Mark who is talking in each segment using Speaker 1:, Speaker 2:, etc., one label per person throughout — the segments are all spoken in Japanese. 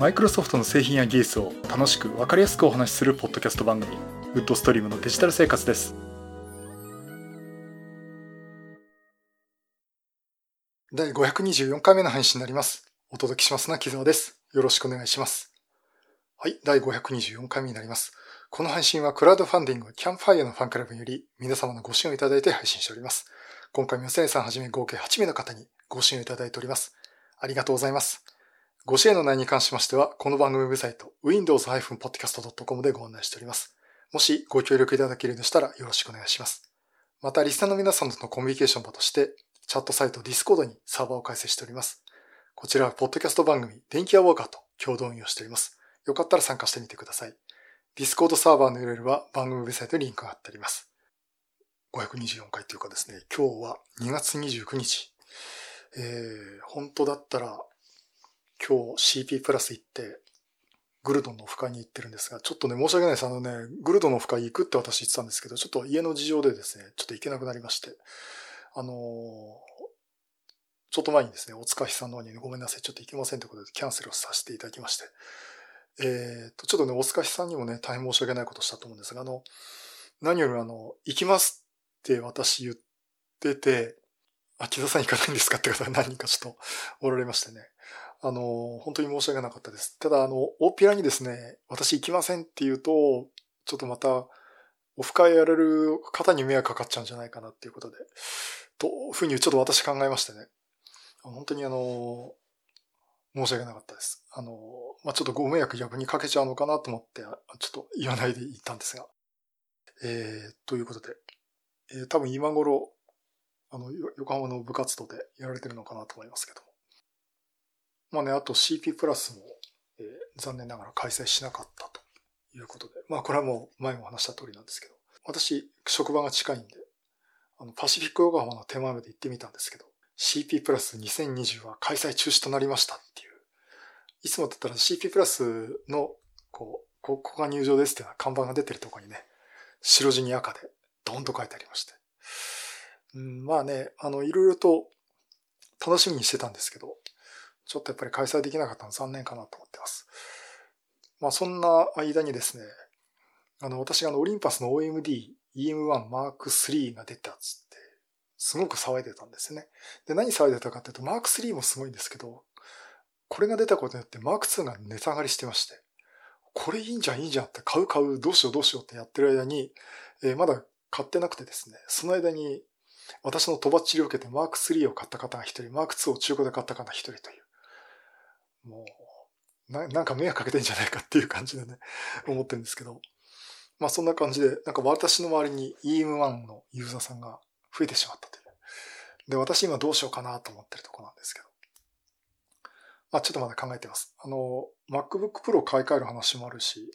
Speaker 1: マイクロソフトの製品や技術を楽しく分かりやすくお話しするポッドキャスト番組ウッドストリームのデジタル生活です。第524回目の配信になります。お届けしますのは木澤です。よろしくお願いします。はい第524回目になります。この配信はクラウドファンディングキャンファイアのファンクラブにより皆様のご支援をいただいて配信しております。今回も吉谷さんはじめ合計8名の方にご支援をいただいております。ありがとうございます。ご支援の内容に関しましては、この番組ウェブサイト、windows-podcast.com でご案内しております。もしご協力いただけるようでしたらよろしくお願いします。また、リスナーの皆さんとのコミュニケーション場として、チャットサイト Discord にサーバーを開設しております。こちらは、ポッドキャスト番組、電気屋ウォーカーと共同運用しております。よかったら参加してみてください。Discord サーバーの URL は番組ウェブサイトにリンクが貼ってあります。524回というかですね、今日は2月29日。えー、本当だったら今日 CP プラス行って、グルドンのオフ会に行ってるんですが、ちょっとね、申し訳ないです。あのね、グルドンのオフ会行くって私言ってたんですけど、ちょっと家の事情でですね、ちょっと行けなくなりまして、あのー、ちょっと前にですね、お塚さんの方に、ね、ごめんなさい、ちょっと行けませんということでキャンセルをさせていただきまして、えっ、ー、と、ちょっとね、お塚さんにもね、大変申し訳ないことしたと思うんですが、あの、何よりあの、行きますって私言ってて、あ、木田さん行かないんですかって方が何人かちょっとおられましてね。あの、本当に申し訳なかったです。ただ、あの、大っぴらにですね、私行きませんって言うと、ちょっとまた、オフ会やれる方に迷惑かかっちゃうんじゃないかなっていうことで、とふうにちょっと私考えましてね。本当にあの、申し訳なかったです。あの、まあ、ちょっとご迷惑逆にかけちゃうのかなと思って、ちょっと言わないでいったんですが。えー、ということで、えー、多分今頃、あの、横浜の部活動でやられてるのかなと思いますけども。まあね、あと CP プラスも、えー、残念ながら開催しなかったということで、まあこれはもう前も話した通りなんですけど、私、職場が近いんで、あの、パシフィック横浜の手前まで行ってみたんですけど、CP プラス2020は開催中止となりましたっていう、いつもだったら CP プラスの、こう、ここが入場ですっていうような看板が出てるとこにね、白地に赤でドンと書いてありまして。うん、まあね、あの、いろいろと楽しみにしてたんですけど、ちょっとやっぱり開催できなかったの残念かなと思ってます。まあそんな間にですね、あの私があのオリンパスの OMD EM1 Mark III が出たっつって、すごく騒いでたんですね。で、何騒いでたかっていうと、Mark III もすごいんですけど、これが出たことによって Mark II が値下がりしてまして、これいいんじゃんいいんじゃんって買う買うどうしようどうしようってやってる間に、えー、まだ買ってなくてですね、その間に私のとばっちりを受けて Mark III を買った方が一人、Mark II を中古で買った方が一人という、もう、ななんか迷惑かけてんじゃないかっていう感じでね、思ってるんですけど。まあそんな感じで、なんか私の周りに EM1 のユーザーさんが増えてしまったという。で、私今どうしようかなと思ってるとこなんですけど。まあちょっとまだ考えてます。あの、MacBook Pro 買い替える話もあるし、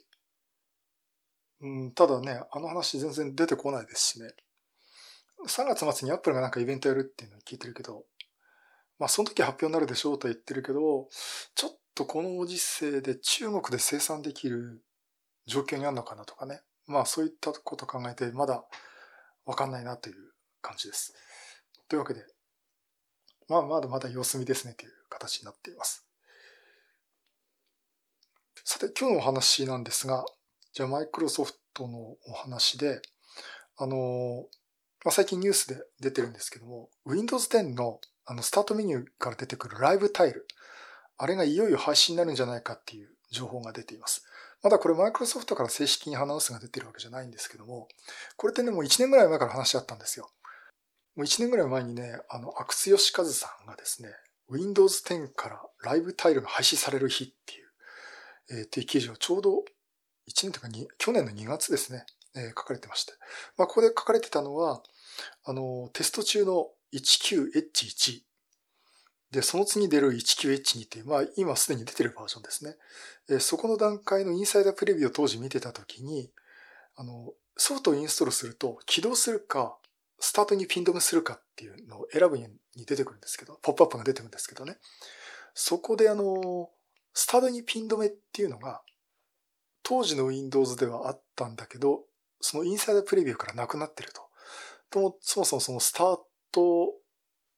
Speaker 1: うん、ただね、あの話全然出てこないですしね。3月末に Apple がなんかイベントやるっていうのを聞いてるけど、まあその時発表になるでしょうと言ってるけど、ちょっとこのご時世で中国で生産できる状況にあるのかなとかね。まあそういったこと考えてまだわかんないなという感じです。というわけで、まあまだまだ様子見ですねという形になっています。さて今日のお話なんですが、じゃあマイクロソフトのお話で、あの、まあ、最近ニュースで出てるんですけども、Windows 10のあの、スタートメニューから出てくるライブタイル。あれがいよいよ配信になるんじゃないかっていう情報が出ています。まだこれマイクロソフトから正式にアナウンスが出てるわけじゃないんですけども、これってね、もう1年ぐらい前から話し合ったんですよ。もう1年ぐらい前にね、あの、阿久津義和さんがですね、Windows 10からライブタイルが廃止される日っていう、えー、っていう記事をちょうど1年というか去年の2月ですね、えー、書かれてまして。まあ、ここで書かれてたのは、あの、テスト中の 19H1 で、その次出る 19H2 っていう、まあ今すでに出てるバージョンですね。えそこの段階のインサイダープレビューを当時見てたときに、あの、ソフトをインストールすると起動するか、スタートにピン止めするかっていうのを選ぶに出てくるんですけど、ポップアップが出てくるんですけどね。そこであの、スタートにピン止めっていうのが、当時の Windows ではあったんだけど、そのインサイダープレビューからなくなってると。とも、そもそもそのスタート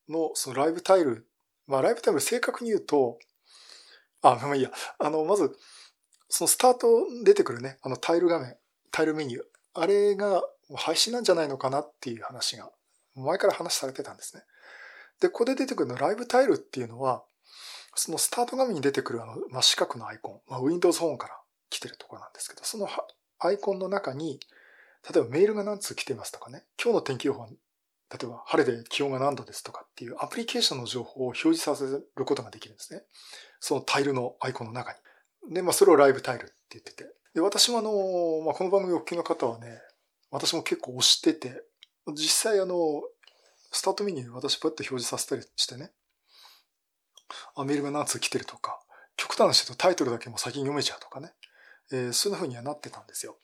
Speaker 1: のそのライブタイル、まあライブタイル正確に言うと、あ、まあいいや。あの、まず、そのスタート出てくるね、あのタイル画面、タイルメニュー、あれが廃止なんじゃないのかなっていう話が、前から話されてたんですね。で、ここで出てくるのライブタイルっていうのは、そのスタート画面に出てくるあの真四角のアイコン、まあ、Windows Phone から来てるところなんですけど、そのアイコンの中に、例えばメールが何通来てますとかね、今日の天気予報、例えば晴れで気温が何度ですとかっていうアプリケーションの情報を表示させることができるんですね。そのタイルのアイコンの中に。で、まあそれをライブタイルって言ってて。で、私もあの、まあこの番組お聞きの方はね、私も結構押してて、実際あの、スタートメニュー私こうやって表示させたりしてね、あ、メールが何通来てるとか、極端な人とタイトルだけも先に読めちゃうとかね、えー、そういう風にはなってたんですよ。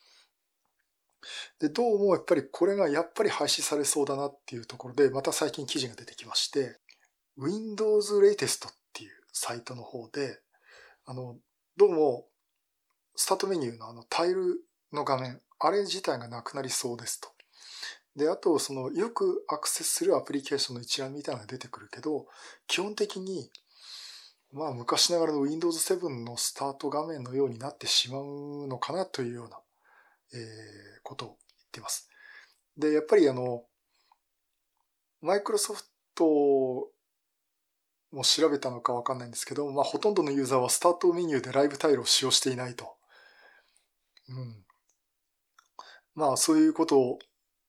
Speaker 1: で、どうもやっぱりこれがやっぱり廃止されそうだなっていうところで、また最近記事が出てきまして、Windows Latest っていうサイトの方で、あの、どうも、スタートメニューのあのタイルの画面、あれ自体がなくなりそうですと。で、あと、その、よくアクセスするアプリケーションの一覧みたいなのが出てくるけど、基本的に、まあ、昔ながらの Windows 7のスタート画面のようになってしまうのかなというような、えー、ことを言ってます。で、やっぱりあの、マイクロソフトも調べたのかわかんないんですけど、まあ、ほとんどのユーザーはスタートメニューでライブタイルを使用していないと。うん。まあ、そういうこと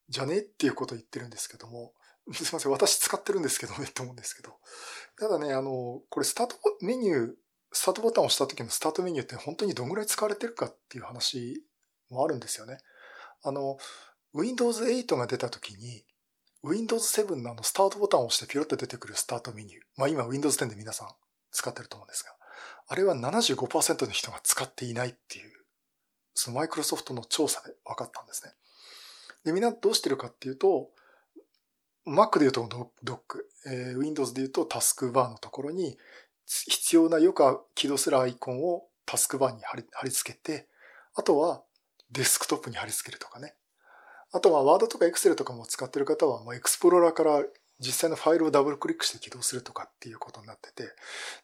Speaker 1: じゃねえっていうことを言ってるんですけども、すいません、私使ってるんですけどね、と思うんですけど。ただね、あの、これスタートメニュー、スタートボタンを押した時のスタートメニューって本当にどんぐらい使われてるかっていう話もあるんですよね。あの、Windows 8が出た時に、Windows 7のあのスタートボタンを押してピロッと出てくるスタートメニュー。まあ今 Windows 10で皆さん使ってると思うんですが、あれは75%の人が使っていないっていう、そのマイクロソフトの調査で分かったんですね。で、みんなどうしてるかっていうと、Mac で言うとドック、えー、Windows で言うとタスクバーのところに必要なよく起動するアイコンをタスクバーに貼り貼り付けて、あとはデスクトップに貼り付けるとかね。あとは Word とか Excel とかも使ってる方は、もう Explorer から実際のファイルをダブルクリックして起動するとかっていうことになってて、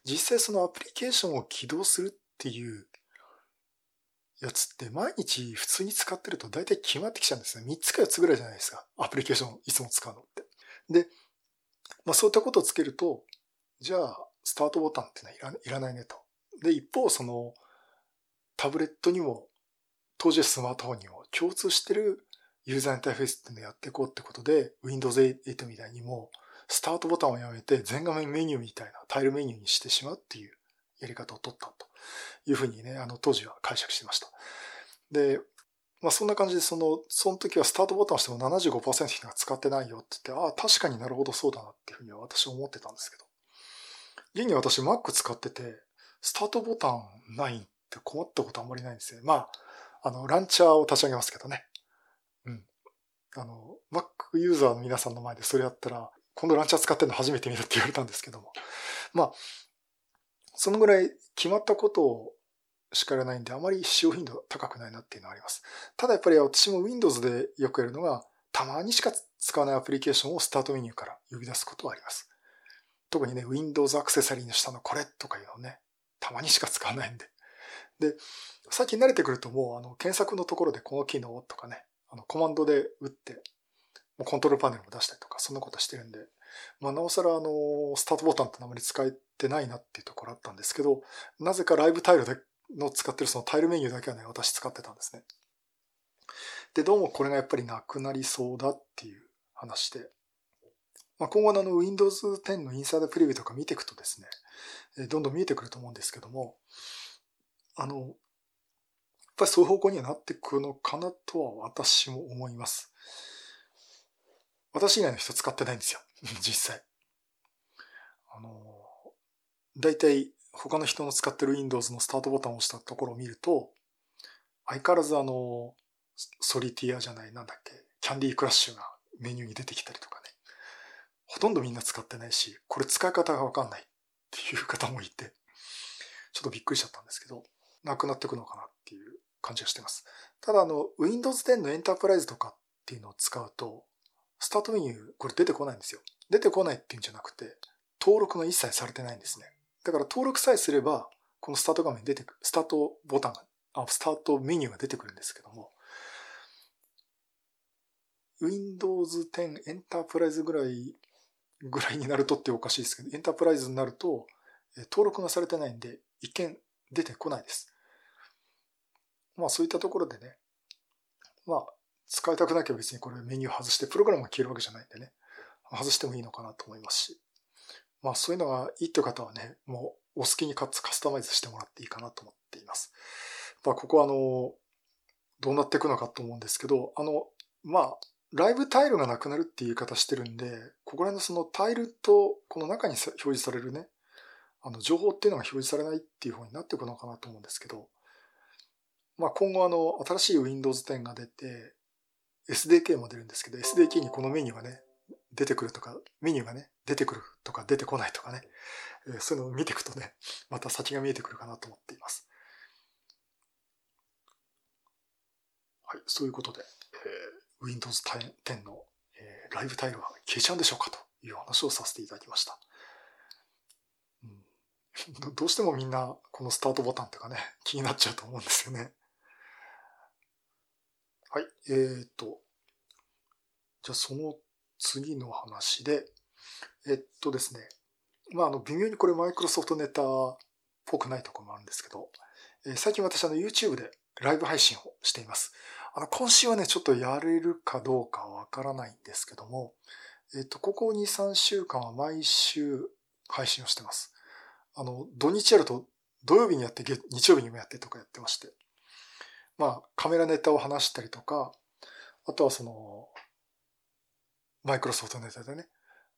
Speaker 1: 実際そのアプリケーションを起動するっていうやつって毎日普通に使ってると大体決まってきちゃうんですね。3つか4つぐらいじゃないですか。アプリケーションいつも使うのって。で、まあそういったことをつけると、じゃあスタートボタンってのはいらないねと。で、一方そのタブレットにも当時スマートフォンにも共通してるユーザーインターフェースっていうのをやっていこうってことで Windows 8みたいにもスタートボタンをやめて全画面メニューみたいなタイルメニューにしてしまうっていうやり方を取ったというふうにね、あの当時は解釈してました。で、まあそんな感じでその、その時はスタートボタンをしても75%の人が使ってないよって言って、ああ、確かになるほどそうだなっていうふうには私は思ってたんですけど。現に私 Mac 使ってて、スタートボタンないって困ったことあんまりないんですよ。まあ、あの、ランチャーを立ち上げますけどね。うん。あの、Mac ユーザーの皆さんの前でそれやったら、今度ランチャー使ってるの初めて見たって言われたんですけども。まあ、そのぐらい決まったことを叱らないんで、あまり使用頻度高くないなっていうのはあります。ただやっぱり私も Windows でよくやるのが、たまにしか使わないアプリケーションをスタートメニューから呼び出すことはあります。特にね、Windows アクセサリーの下のこれとかいうのをね、たまにしか使わないんで。で、最近慣れてくるともう、あの、検索のところでこの機能とかね、あの、コマンドで打って、もうコントロールパネルも出したりとか、そんなことしてるんで、まあ、なおさらあの、スタートボタンってあまり使えてないなっていうところあったんですけど、なぜかライブタイルでの使ってるそのタイルメニューだけはね、私使ってたんですね。で、どうもこれがやっぱりなくなりそうだっていう話で、まあ、今後のあの Windows 10のインサイドプレビューとか見ていくとですね、どんどん見えてくると思うんですけども、あの、やっぱりそういう方向にはなってくるのかなとは私も思います。私以外の人使ってないんですよ。実際。あの、大体他の人の使ってる Windows のスタートボタンを押したところを見ると、相変わらずあの、ソリティアじゃない、なんだっけ、キャンディークラッシュがメニューに出てきたりとかね。ほとんどみんな使ってないし、これ使い方がわかんないっていう方もいて、ちょっとびっくりしちゃったんですけど、なくなっていくのかなっていう感じがしてます。ただあの、Windows 10のエンタープライズとかっていうのを使うと、スタートメニュー、これ出てこないんですよ。出てこないっていうんじゃなくて、登録が一切されてないんですね。だから登録さえすれば、このスタート画面に出てくる、スタートボタンが、あ、スタートメニューが出てくるんですけども、Windows 10エンタープライズぐらい、ぐらいになるとっておかしいですけど、エンタープライズになると、登録がされてないんで、一見出てこないです。まあそういったところでね、まあ使いたくなきゃ別にこれメニュー外してプログラムが消えるわけじゃないんでね、外してもいいのかなと思いますし、まあそういうのがいいって方はね、もうお好きにカスタマイズしてもらっていいかなと思っています。まあここはあの、どうなっていくのかと思うんですけど、あの、まあライブタイルがなくなるっていう言い方してるんで、ここら辺のそのタイルとこの中に表示されるね、あの情報っていうのが表示されないっていう方になっていくのかなと思うんですけど、まあ今後あの新しい Windows 10が出て、SDK も出るんですけど、SDK にこのメニューがね、出てくるとか、メニューがね、出てくるとか出てこないとかね、えそういうのを見ていくとね、また先が見えてくるかなと思っています。はい、そういうことで、えー Windows 10の、えー、ライブタイルは消えちゃうんでしょうかという話をさせていただきました。うん、どうしてもみんなこのスタートボタンとかね、気になっちゃうと思うんですよね。はい、えー、っと、じゃあその次の話で、えっとですね、まあ、あの、微妙にこれマイクロソフトネタっぽくないところもあるんですけど、えー、最近私あの YouTube でライブ配信をしています。あの、今週はね、ちょっとやれるかどうかわからないんですけども、えっと、ここ2、3週間は毎週配信をしてます。あの、土日やると土曜日にやって、日曜日にもやってとかやってまして。まあ、カメラネタを話したりとか、あとはその、マイクロソフトネタでね、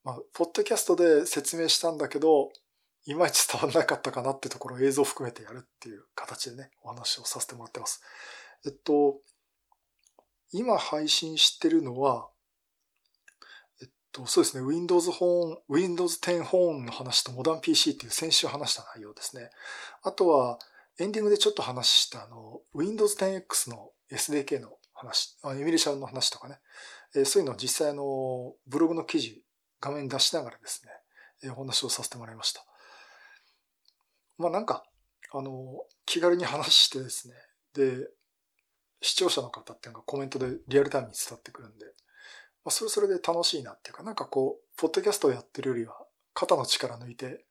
Speaker 1: まあ、ポッドキャストで説明したんだけど、いまいち伝わらなかったかなってところを映像を含めてやるっていう形でね、お話をさせてもらってます。えっと、今配信してるのは、えっと、そうですね、Windows 本、Windows 10本の話とモダン PC っていう先週話した内容ですね。あとは、エンディングでちょっと話したあの、Windows 10X の SDK の話、あエミリシャンの話とかね、えそういうのを実際のブログの記事、画面出しながらですね、えお話をさせてもらいました。まあなんか、あの、気軽に話してですね、で、視聴者の方っていうのがコメントでリアルタイムに伝わってくるんで、まあ、それそれで楽しいなっていうか、なんかこう、ポッドキャストをやってるよりは、肩の力抜いて、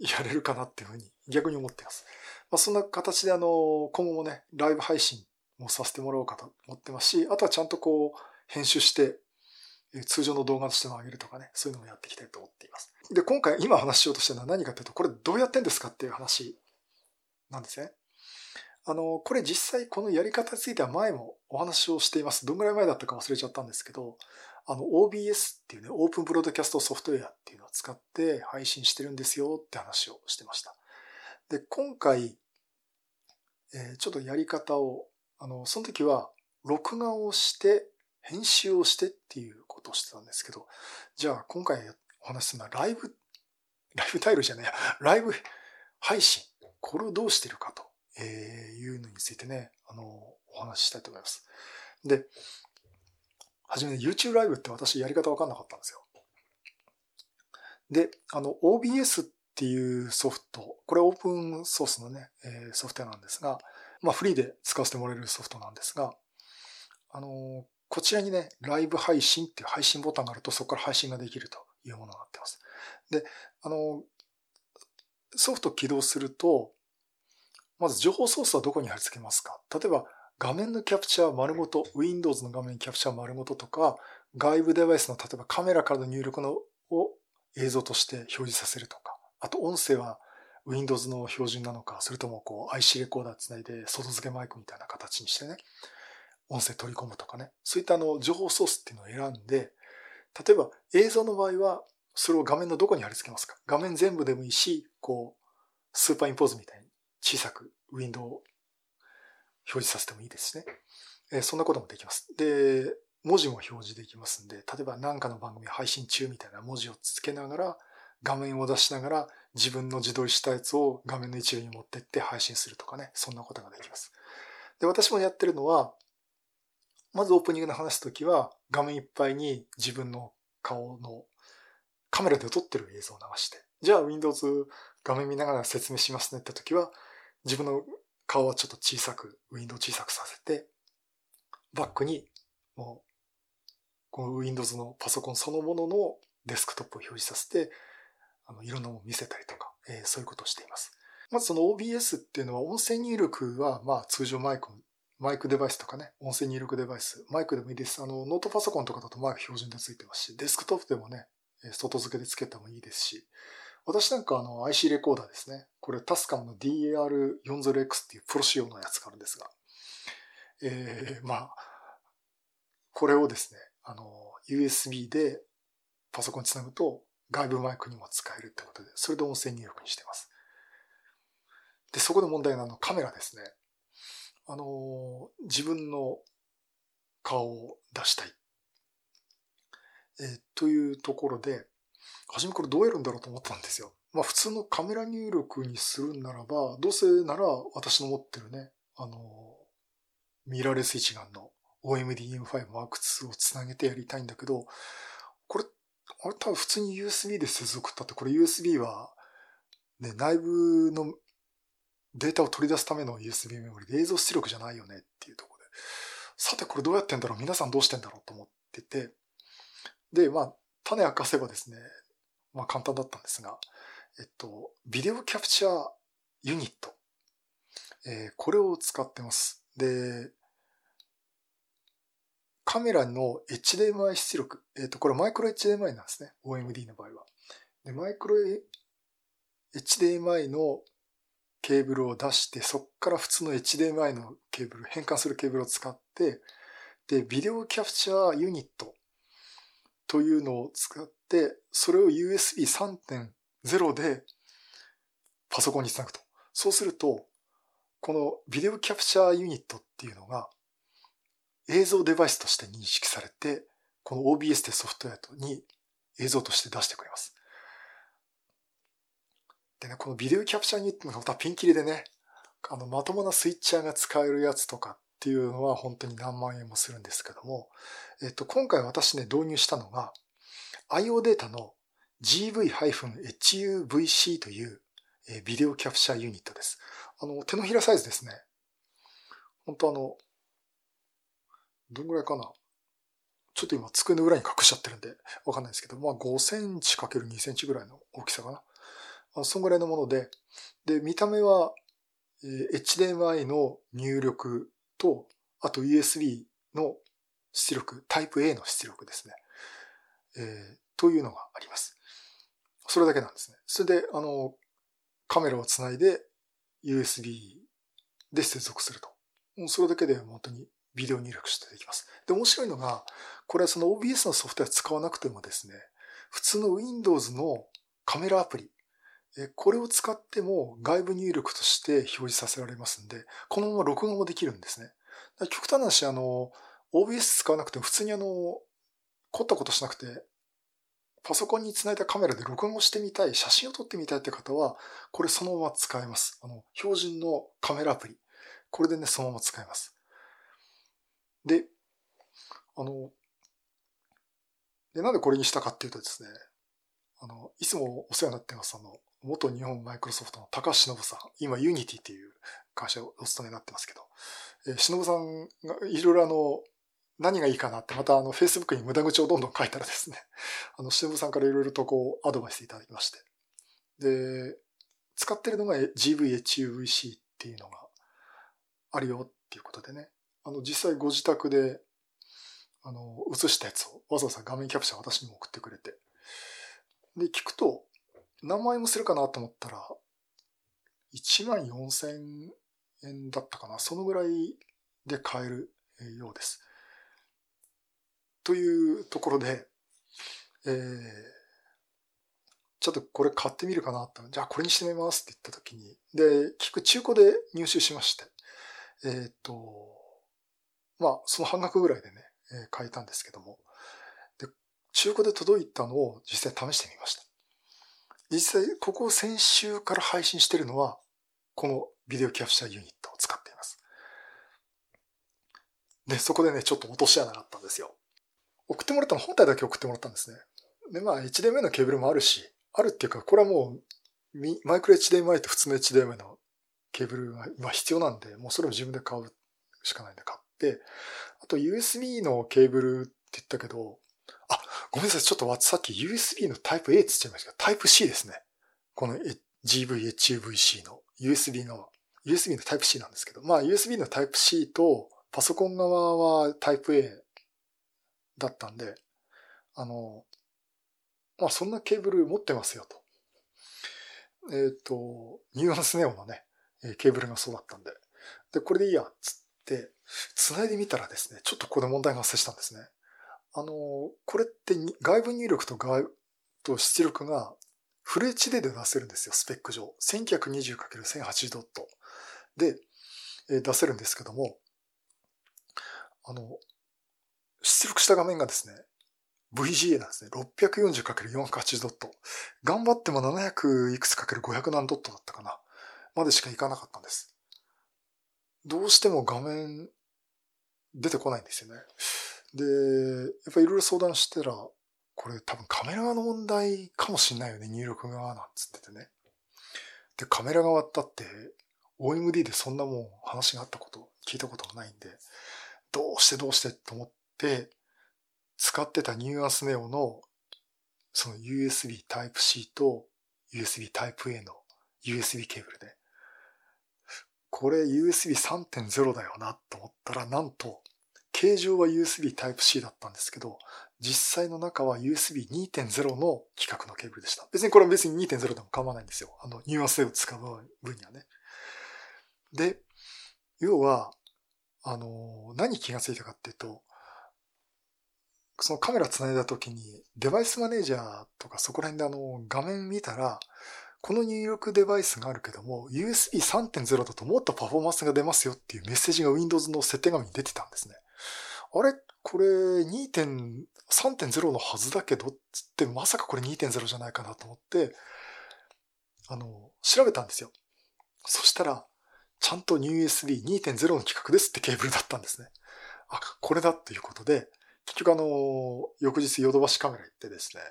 Speaker 1: やれるかなっていうふうに逆に思ってます。まあ、そんな形であの、今後もね、ライブ配信もさせてもらおうかと思ってますし、あとはちゃんとこう、編集して、通常の動画としても上げるとかね、そういうのもやっていきたいと思っています。で、今回今話しようとしてるのは何かというと、これどうやってんですかっていう話なんですね。あの、これ実際このやり方については前もお話をしています。どんぐらい前だったか忘れちゃったんですけど、あの OBS っていうね、オープンブロードキャストソフトウェアっていうのを使って配信してるんですよって話をしてました。で、今回、えー、ちょっとやり方を、あの、その時は録画をして、編集をしてっていうことをしてたんですけど、じゃあ今回お話しするのはライブ、ライブタイルじゃないや、ライブ配信、これをどうしてるかと。いうのについてね、あの、お話ししたいと思います。で、はじめ YouTube ライブって私やり方わかんなかったんですよ。で、あの、OBS っていうソフト、これオープンソースのね、え、ソフトウェアなんですが、まあフリーで使わせてもらえるソフトなんですが、あの、こちらにね、ライブ配信っていう配信ボタンがあるとそこから配信ができるというものになってます。で、あの、ソフト起動すると、まず情報ソースはどこに貼り付けますか？例えば画面のキャプチャー丸ごと、Windows の画面キャプチャー丸ごととか、外部デバイスの例えばカメラからの入力のを映像として表示させるとか、あと音声は Windows の標準なのか、それともこう IC レコーダーつないで外付けマイクみたいな形にしてね、音声取り込むとかね、そういったあの情報ソースっていうのを選んで、例えば映像の場合は、それを画面のどこに貼り付けますか？画面全部でもいいし、こう、スーパーインポーズみたいに小さくウィンドウを表示させてもいいですしね。えそんなこともできます。で、文字も表示できますんで、例えば何かの番組配信中みたいな文字をつけながら、画面を出しながら自分の自撮りしたやつを画面の一部に持ってって配信するとかね、そんなことができます。で、私もやってるのは、まずオープニングで話すときは、画面いっぱいに自分の顔のカメラで撮ってる映像を流して、じゃあ Windows 画面見ながら説明しますねって時は、自分の顔はちょっと小さく、ウィンドウ小さくさせて、バックに、もう、この Windows のパソコンそのもののデスクトップを表示させて、あの、いろんなものを見せたりとか、えー、そういうことをしています。まずその OBS っていうのは音声入力は、まあ通常マイク、マイクデバイスとかね、音声入力デバイス、マイクでもいいです。あの、ノートパソコンとかだとマイク標準でついてますし、デスクトップでもね、外付けで付けてもいいですし、私なんかあの IC レコーダーですね。これタスカムの DAR40X っていうプロ仕様のやつがあるんですが、えー、まあ、これをですね、あの、USB でパソコンにつなぐと外部マイクにも使えるってことで、それで音声入力にしてます。で、そこで問題なのカメラですね。あの、自分の顔を出したい。えー、というところで、初めこれどうやるんだろうと思ったんですよ。まあ普通のカメラ入力にするならば、どうせなら私の持ってるね、あの、ミラーレス一眼の OMD M5 Mark II をつなげてやりたいんだけど、これ、あれ多分普通に USB で接続ったって、これ USB は、ね、内部のデータを取り出すための USB メモリで映像出力じゃないよねっていうところで、さてこれどうやってんだろう皆さんどうしてんだろうと思ってて、で、まあ、種明かせばですね、まあ簡単だったんですが、えっと、ビデオキャプチャーユニット。えー、これを使ってます。で、カメラの HDMI 出力。えっ、と、これマイクロ HDMI なんですね。OMD の場合は。で、マイクロ HDMI のケーブルを出して、そこから普通の HDMI のケーブル、変換するケーブルを使って、で、ビデオキャプチャーユニットというのを使って、それを USB3.0 でパソコンにつなぐと。そうすると、このビデオキャプチャーユニットっていうのが、映像デバイスとして認識されて、この OBS ってソフトウェアに映像として出してくれます。でね、このビデオキャプチャーユニットのまたピンキリでね、あの、まともなスイッチャーが使えるやつとかっていうのは本当に何万円もするんですけども、えっと、今回私ね、導入したのが、IO データの GV-HUVC というビデオキャプチャーユニットです。あの、手のひらサイズですね。本当あの、どんぐらいかなちょっと今机の裏に隠しちゃってるんでわかんないですけど、まあ5センチ ×2 センチぐらいの大きさかな。あそんぐらいのもので、で、見た目は、え HDMI の入力と、あと USB の出力、タイプ A の出力ですね。えー、というのがあります。それだけなんですね。それで、あの、カメラをつないで USB で接続すると。それだけで本当にビデオ入力してできます。で、面白いのが、これはその OBS のソフトウェア使わなくてもですね、普通の Windows のカメラアプリ、これを使っても外部入力として表示させられますんで、このまま録画もできるんですね。極端な話、あの、OBS 使わなくても普通にあの、凝ったことしなくて、パソコンにつないだカメラで録画をしてみたい、写真を撮ってみたいって方は、これそのまま使えます。あの、標準のカメラアプリ。これでね、そのまま使えます。で、あの、で、なんでこれにしたかっていうとですね、あの、いつもお世話になってます、あの、元日本マイクロソフトの高橋忍さん、今 Unity っていう会社をお勤めになってますけど、えー、忍さんがいろいろあの、何がいいかなってまたあの、Facebook に無駄口をどんどん書いたらですね、あの、忍さんからいろいろとこう、アドバイスいただきまして、で、使ってるのが GVHUVC っていうのがあるよっていうことでね、あの、実際ご自宅で、あの、映したやつをわざわざ画面キャプチャー私にも送ってくれて、で、聞くと、何万円もするかなと思ったら、1万4千円だったかな。そのぐらいで買えるようです。というところで、えー、ちょっとこれ買ってみるかなと。じゃあこれにしてみますって言った時に、で、聞く中古で入手しまして、えっ、ー、と、まあ、その半額ぐらいでね、えー、買えたんですけども、で、中古で届いたのを実際試してみました。実際、ここ先週から配信してるのは、このビデオキャプチャーユニットを使っています。で、そこでね、ちょっと落とし穴があったんですよ。送ってもらったの本体だけ送ってもらったんですね。で、まあ、HDMI のケーブルもあるし、あるっていうか、これはもう、マイクロ HDMI と普通の HDMI のケーブルが今必要なんで、もうそれも自分で買うしかないんで買って、あと USB のケーブルって言ったけど、あ、ごめんなさい、ちょっとさっき USB のタイプ A って言っちゃいましたけど、タイプ C ですね。この GVHUVC の USB の、USB のタイプ C なんですけど、まあ USB のタイプ C とパソコン側はタイプ A だったんで、あの、まあそんなケーブル持ってますよと。えっ、ー、と、ニュアンスネオのね、ケーブルがそうだったんで。で、これでいいや、つって、繋いでみたらですね、ちょっとここで問題が発生したんですね。あの、これって外部入力と外と出力がフル HD で出せるんですよ、スペック上。1920×1080 ドットで出せるんですけども、あの、出力した画面がですね、VGA なんですね。640×480 ドット。頑張っても700いくつ ×500 何ドットだったかな。までしかいかなかったんです。どうしても画面出てこないんですよね。で、やっぱいろいろ相談してたら、これ多分カメラ側の問題かもしんないよね、入力側なんつっててね。で、カメラ側だって OMD でそんなもん話があったこと、聞いたことがないんで、どうしてどうしてと思って、使ってたニューアンスネオのその USB Type-C と USB Type-A の USB ケーブルで、これ USB 3.0だよなと思ったら、なんと形状は USB Type-C だったんですけど、実際の中は USB2.0 の規格のケーブルでした。別にこれは別に2.0でも構わないんですよ。あの、ニュアンスを使う分にはね。で、要は、あの、何気がついたかっていうと、そのカメラ繋いだ時にデバイスマネージャーとかそこら辺であの画面見たら、この入力デバイスがあるけども、USB 3.0だともっとパフォーマンスが出ますよっていうメッセージが Windows の設定画面に出てたんですね。あれ？これ2.3.0のはずだけどつってまさかこれ2.0じゃないかなと思って、あの、調べたんですよ。そしたら、ちゃんと NewUSB2.0 の規格ですってケーブルだったんですね。あ、これだっていうことで、結局あの、翌日ヨドバシカメラ行ってですね、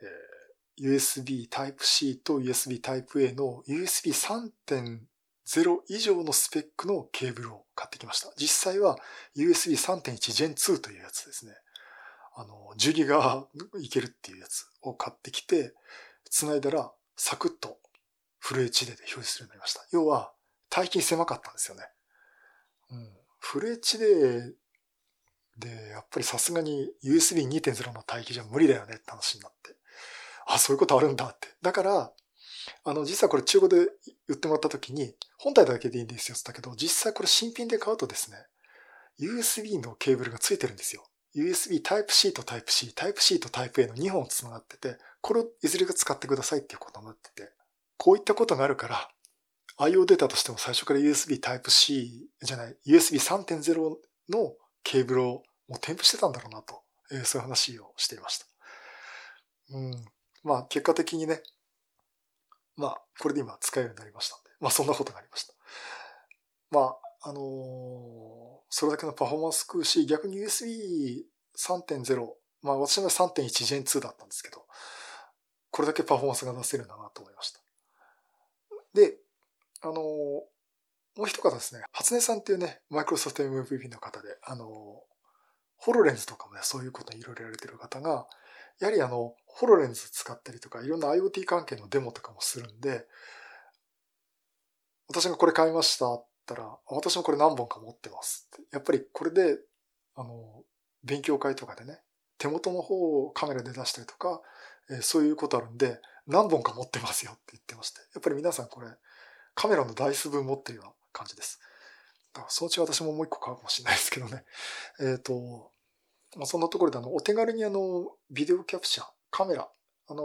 Speaker 1: えー、USB Type-C と USB Type-A の USB 3.0以上のスペックのケーブルを買ってきました。実際は USB 3.1 Gen 2というやつですね。あの、10ギガいけるっていうやつを買ってきて、繋いだらサクッとフル HD で表示するようになりました。要は、帯域狭かったんですよね。うん。フル HD で、やっぱりさすがに USB2.0 の帯域じゃ無理だよねって話になって。あ、そういうことあるんだって。だから、あの、実はこれ中古で売ってもらった時に、本体だけでいいんですよって言ったけど、実際これ新品で買うとですね、USB のケーブルが付いてるんですよ。USB Type-C と Type-C、Type-C と Type-A の2本繋がってて、これをいずれか使ってくださいっていうことになってて、こういったことがあるから、IO データとしても最初から USB Type-C じゃない、USB 3.0のケーブルをもう添付してたんだろうなと、えー、そういう話をしていました。うん。まあ結果的にね、まあ、これで今使えるようになりましたんで、まあそんなことがありました。まあ、あのー、それだけのパフォーマンス食うし、逆に USB3.0、まあ私の3.1 Gen 2だったんですけど、これだけパフォーマンスが出せるんだなと思いました。で、あのー、もう一方ですね、初音さんっていうね、マイクロソフト MVP の方で、あの、ホロレンズとかもね、そういうことにいろいろやれてる方が、やはりあの、ホロレンズ使ったりとか、いろんな IoT 関係のデモとかもするんで、私がこれ買いましたったら、私もこれ何本か持ってますって。やっぱりこれで、あの、勉強会とかでね、手元の方をカメラで出したりとか、えー、そういうことあるんで、何本か持ってますよって言ってまして。やっぱり皆さんこれ、カメラの台数分持ってるような感じです。だからそのうち私ももう一個買うかもしれないですけどね。えっ、ー、と、まあ、そんなところであの、お手軽にあの、ビデオキャプチャー、カメラ、あの、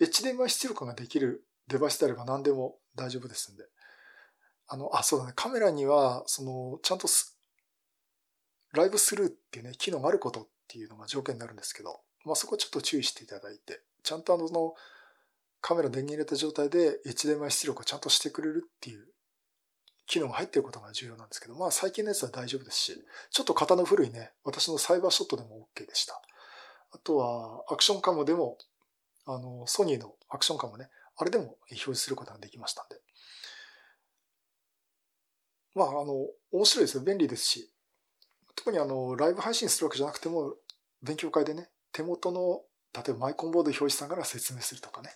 Speaker 1: HDMI 出力ができるデバイスであれば何でも大丈夫ですんで。あの、あ、そうだね。カメラには、その、ちゃんとライブスルーっていうね、機能があることっていうのが条件になるんですけど、まあそこはちょっと注意していただいて、ちゃんとあの、カメラ電源入れた状態で HDMI 出力をちゃんとしてくれるっていう機能が入っていることが重要なんですけど、まあ最近のやつは大丈夫ですし、ちょっと型の古いね、私のサイバーショットでも OK でした。あとは、アクションカムでも、あの、ソニーのアクションカムね、あれでも表示することができましたんで。まあ、あの、面白いですよ。便利ですし。特にあの、ライブ配信するわけじゃなくても、勉強会でね、手元の、例えばマイコンボード表示さながら説明するとかね、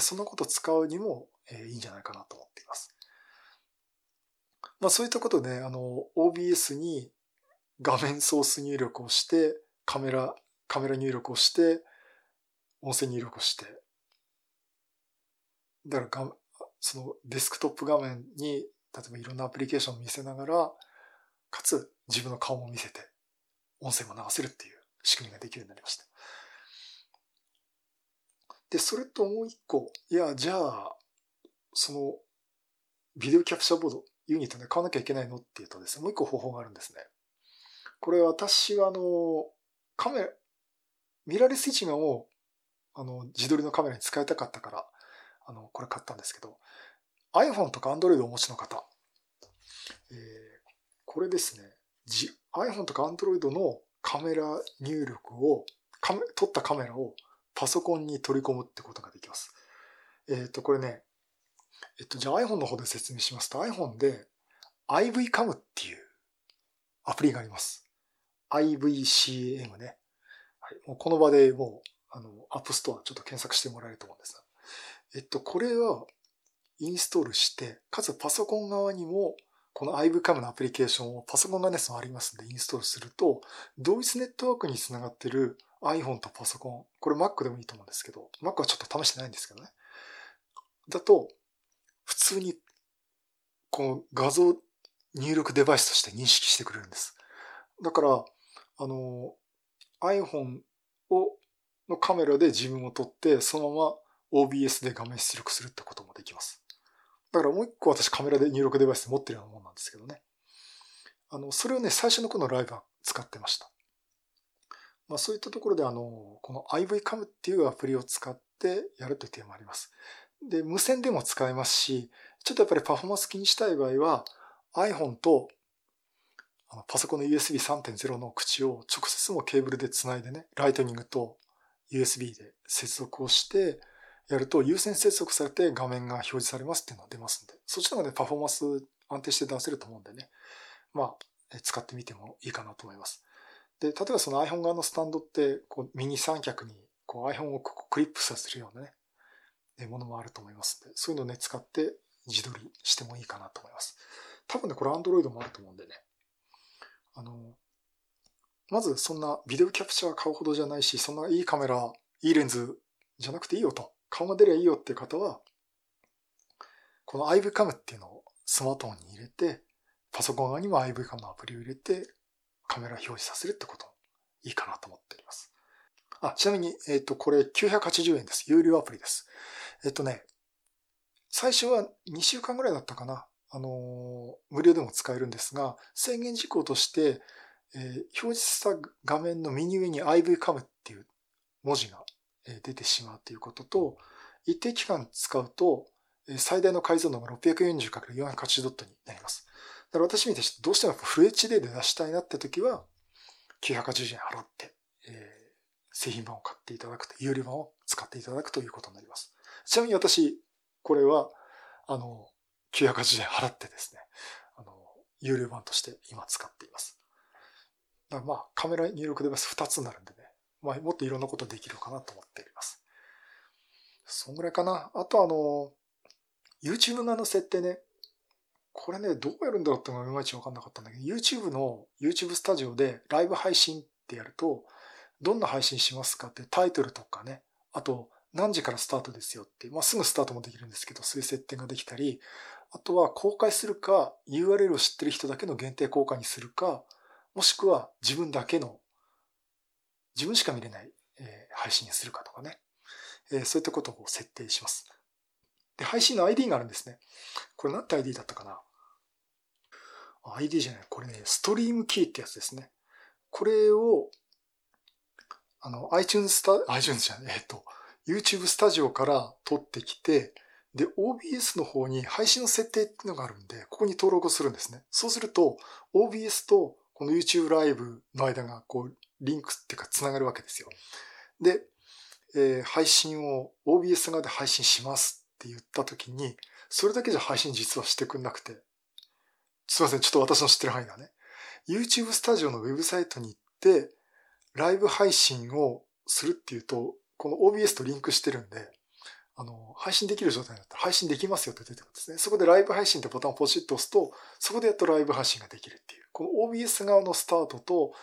Speaker 1: そんなこと使うにもいいんじゃないかなと思っています。まあそういったことで、あの、OBS に画面ソース入力をして、カメラ、カメラ入力をして、音声入力をして、だからが、そのデスクトップ画面に、例えばいろんなアプリケーションを見せながら、かつ自分の顔も見せて、音声も流せるっていう仕組みができるようになりました。で、それともう一個、いや、じゃあ、その、ビデオキャプチャーボード、ユニットで買わなきゃいけないの？っていうとですね、もう一個方法があるんですね。これ私はあの、カメラ、ミラーレス一眼を、あの、自撮りのカメラに使いたかったから、あの、これ買ったんですけど、iPhone とか Android をお持ちの方、えー、これですね、iPhone とか Android のカメラ入力を、撮ったカメラをパソコンに取り込むってことができます。えっ、ー、と、これね、えっと、じゃあ iPhone の方で説明しますと iPhone で IVCAM っていうアプリがあります。IVCAM ね。はい、もうこの場でもう、あの、App Store ちょっと検索してもらえると思うんですが。えっと、これはインストールして、かつパソコン側にもこの IVCAM のアプリケーションをパソコンがね、ありますんでインストールすると、同一ネットワークにつながってる iPhone とパソコン、これ Mac でもいいと思うんですけど、Mac はちょっと試してないんですけどね。だと、普通に、この画像入力デバイスとして認識してくれるんです。だから、あの、iPhone を、のカメラで自分を撮って、そのまま OBS で画面出力するってこともできます。だからもう一個私カメラで入力デバイス持ってるようなもんなんですけどね。あの、それをね、最初のこのライブは使ってました。まあそういったところであの、この IVCAM っていうアプリを使ってやるという点もあります。で、無線でも使えますし、ちょっとやっぱりパフォーマンス気にしたい場合は iPhone とパソコンの USB3.0 の口を直接もケーブルでつないでね、ライトニングと USB で接続をしてやると優先接続されて画面が表示されますっていうのが出ますんで、そっちの方がね、パフォーマンス安定して出せると思うんでね、まあ、使ってみてもいいかなと思います。で、例えばその iPhone 側のスタンドって、こう、ミニ三脚にこう iPhone をクリップさせるようなね、ものもあると思いますので、そういうのをね、使って自撮りしてもいいかなと思います。多分ね、これ Android もあると思うんでね。あの、まずそんなビデオキャプチャー買うほどじゃないし、そんないいカメラ、いいレンズじゃなくていいよと。顔が出りゃいいよっていう方は、この IVCAM っていうのをスマートフォンに入れて、パソコン側にも IVCAM のアプリを入れて、カメラ表示させるってこといいかなと思っております。あ、ちなみに、えっ、ー、と、これ980円です。有料アプリです。えっ、とね、最初は2週間ぐらいだったかな。あのー、無料でも使えるんですが、制限事項として、えー、表示した画面の右上に IVCAM っていう文字が出てしまうということと、一定期間使うと、最大の解像度が 640×480 ドットになります。だから私みたいにどうしてもフル HD で出したいなって時は、980円払って、えー、製品版を買っていただくと、有料版を使っていただくということになります。ちなみに私、これは、あの、980円払ってですね、あの、有料版として今使っています。だまあ、カメラ入力デバイス2つになるんでね、まあ、もっといろんなことできるかなと思っております。そんぐらいかな。あとあの、YouTube 側の設定ね、これね、どうやるんだろうってのがいまいちわかんなかったんだけど、YouTube の YouTube スタジオでライブ配信ってやると、どんな配信しますかってタイトルとかね、あと何時からスタートですよって、まあ、すぐスタートもできるんですけど、そういう設定ができたり、あとは公開するか、URL を知ってる人だけの限定公開にするか、もしくは自分だけの、自分しか見れない、えー、配信にするかとかね、えー、そういったことを設定します。で、配信の ID があるんですね。これなんて ID だったかな ?ID じゃない。これね、ストリームキーってやつですね。これを、あの、iTunes スタ、iTunes じゃない、えっと、YouTube スタジオから取ってきて、で、OBS の方に配信の設定っていうのがあるんで、ここに登録をするんですね。そうすると、OBS とこの YouTube ライブの間がこう、リンクっていうか繋がるわけですよ。で、えー、配信を OBS 側で配信しますって言った時に、それだけじゃ配信実はしてくんなくて、すいません、ちょっと私の知ってる範囲だね。YouTube スタジオのウェブサイトに行って、ライブ配信をするっていうと、この OBS とリンクしてるんで、あの、配信できる状態になったら配信できますよって出てくるんですね。そこでライブ配信ってボタンをポチッと押すと、そこでやっとライブ配信ができるっていう。この OBS 側のスタートと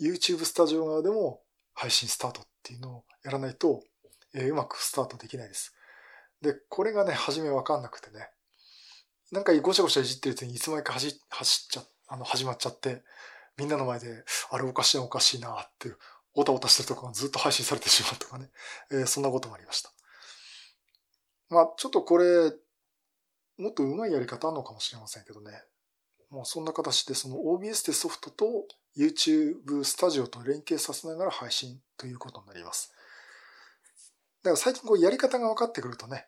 Speaker 1: YouTube スタジオ側でも配信スタートっていうのをやらないと、えー、うまくスタートできないです。で、これがね、初めわかんなくてね。なんかごちゃごちゃいじってるうちにいつまでか走走っちゃ、あの、始まっちゃって、みんなの前で、あれおかしいなおかしいなって、おたおたしてるとこがずっと配信されてしまうとかね。えー、そんなこともありました。まあ、ちょっとこれ、もっと上手いやり方あるのかもしれませんけどね。もうそんな形でその OBS でソフトと YouTube スタジオと連携させながら配信ということになります。だから最近こうやり方が分かってくるとね、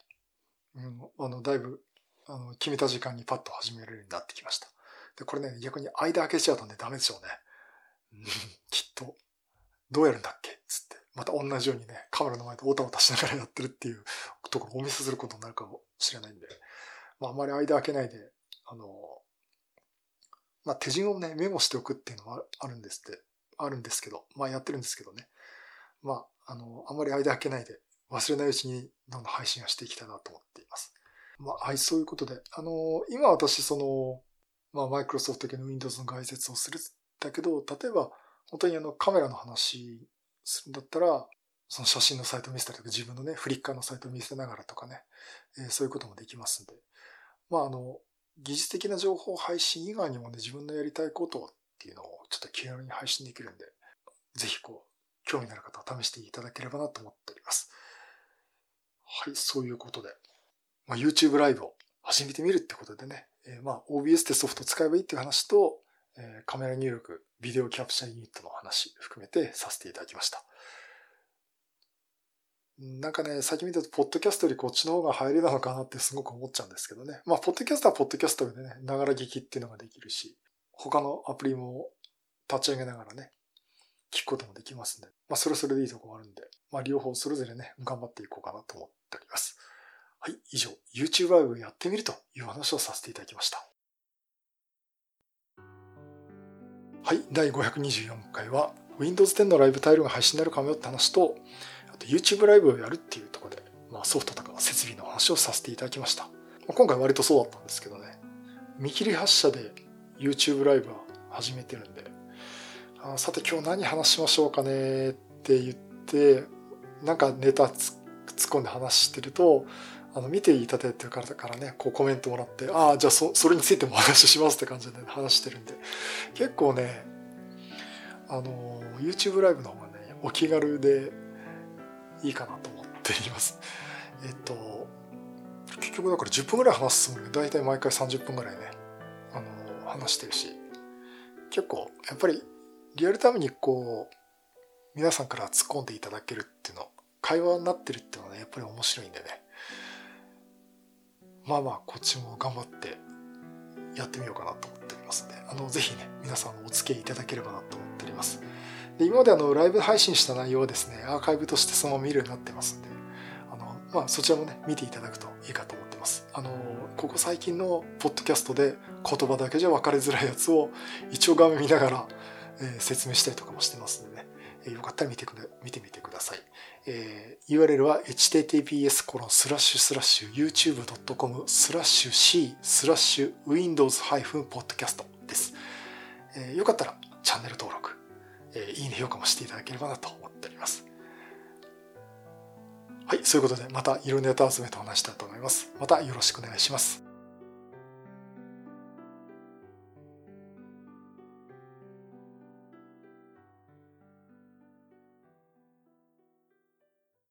Speaker 1: うん、あの、だいぶ、あの、決めた時間にパッと始めれるようになってきました。で、これね、逆に間開けちゃうとね、ダメでしょうね。きっと、どうやるんだっけ？つって。また同じようにね、カメラの前でオタオタしながらやってるっていうところをお見せすることになるかもしれないんで、まあ、あまり間開けないで、あの、まあ、手順をね、メモしておくっていうのもあるんですって、あるんですけど、まあ、やってるんですけどね。まあ、あの、あまり間開けないで、忘れないうちにどんどん配信をしていきたいなと思っています。まあ、はい、そういうことで、あの、今私、その、まあ、マイクロソフト系の Windows の概説をするんだけど、例えば、本当にあの、カメラの話するんだったら、その写真のサイト見せたりとか、自分のね、フリッカーのサイト見せながらとかね、えー、そういうこともできますんで。まあ、あの、技術的な情報配信以外にもね、自分のやりたいことっていうのをちょっと気軽に配信できるんで、ぜひこう、興味のある方は試していただければなと思っております。はい、そういうことで。まあ、YouTube ライブを始めてみるってことでね、えー、まあ OBS ってソフト使えばいいっていう話と、え、カメラ入力、ビデオキャプチャーユニットの話含めてさせていただきました。なんかね、最近見たと、ポッドキャストよりこっちの方が入りなのかなってすごく思っちゃうんですけどね。まあ、ポッドキャストはポッドキャストでね、ながら聞きっていうのができるし、他のアプリも立ち上げながらね、聞くこともできますんで、まあ、それそれでいいところがあるんで、まあ、両方それぞれね、頑張っていこうかなと思っております。はい、以上、YouTube ライブをやってみるという話をさせていただきました。はい、第524回は Windows 10のライブタイルが配信になるかもよって話と、あと YouTube ライブをやるっていうところで、まあ、ソフトとか設備の話をさせていただきました。まあ今回割とそうだったんですけどね、見切り発車で YouTube ライブは始めてるんで、あさて今日何話しましょうかねって言って、なんかネタ突っ込んで話してると、あの、見ていただいてる方からね、こうコメントもらって、ああ、じゃあそ、それについてもお話ししますって感じで、ね、話してるんで、結構ね、あの、YouTube ライブの方がね、お気軽でいいかなと思っています。えっと、結局だから10分ぐらい話すつもりで、だいたい毎回30分ぐらいね、あの、話してるし、結構、やっぱりリアルタイムにこう、皆さんから突っ込んでいただけるっていうの、会話になってるっていうのはね、やっぱり面白いんでね、まあまあこっちも頑張ってやってみようかなと思っておりますのであのぜひね皆さんお付き合いいただければなと思っております。で今まであのライブ配信した内容はですねアーカイブとしてそのまま見るようになってますんであのまあそちらもね見ていただくといいかと思ってます。あのここ最近のポッドキャストで言葉だけじゃ分かりづらいやつを一応画面見ながら、えー、説明したりとかもしてますんでね、えー、よかったら見てく見てみてください。えー、URL は https コロンスラッシュスラッシュ youtube.com スラッシュ c スラッシュ windows-podcast です、えー、よかったらチャンネル登録、えー、いいね評価もしていただければなと思っておりますはい、そういうことでまたいろんなネタ集めと話したいと思います。またよろしくお願いします。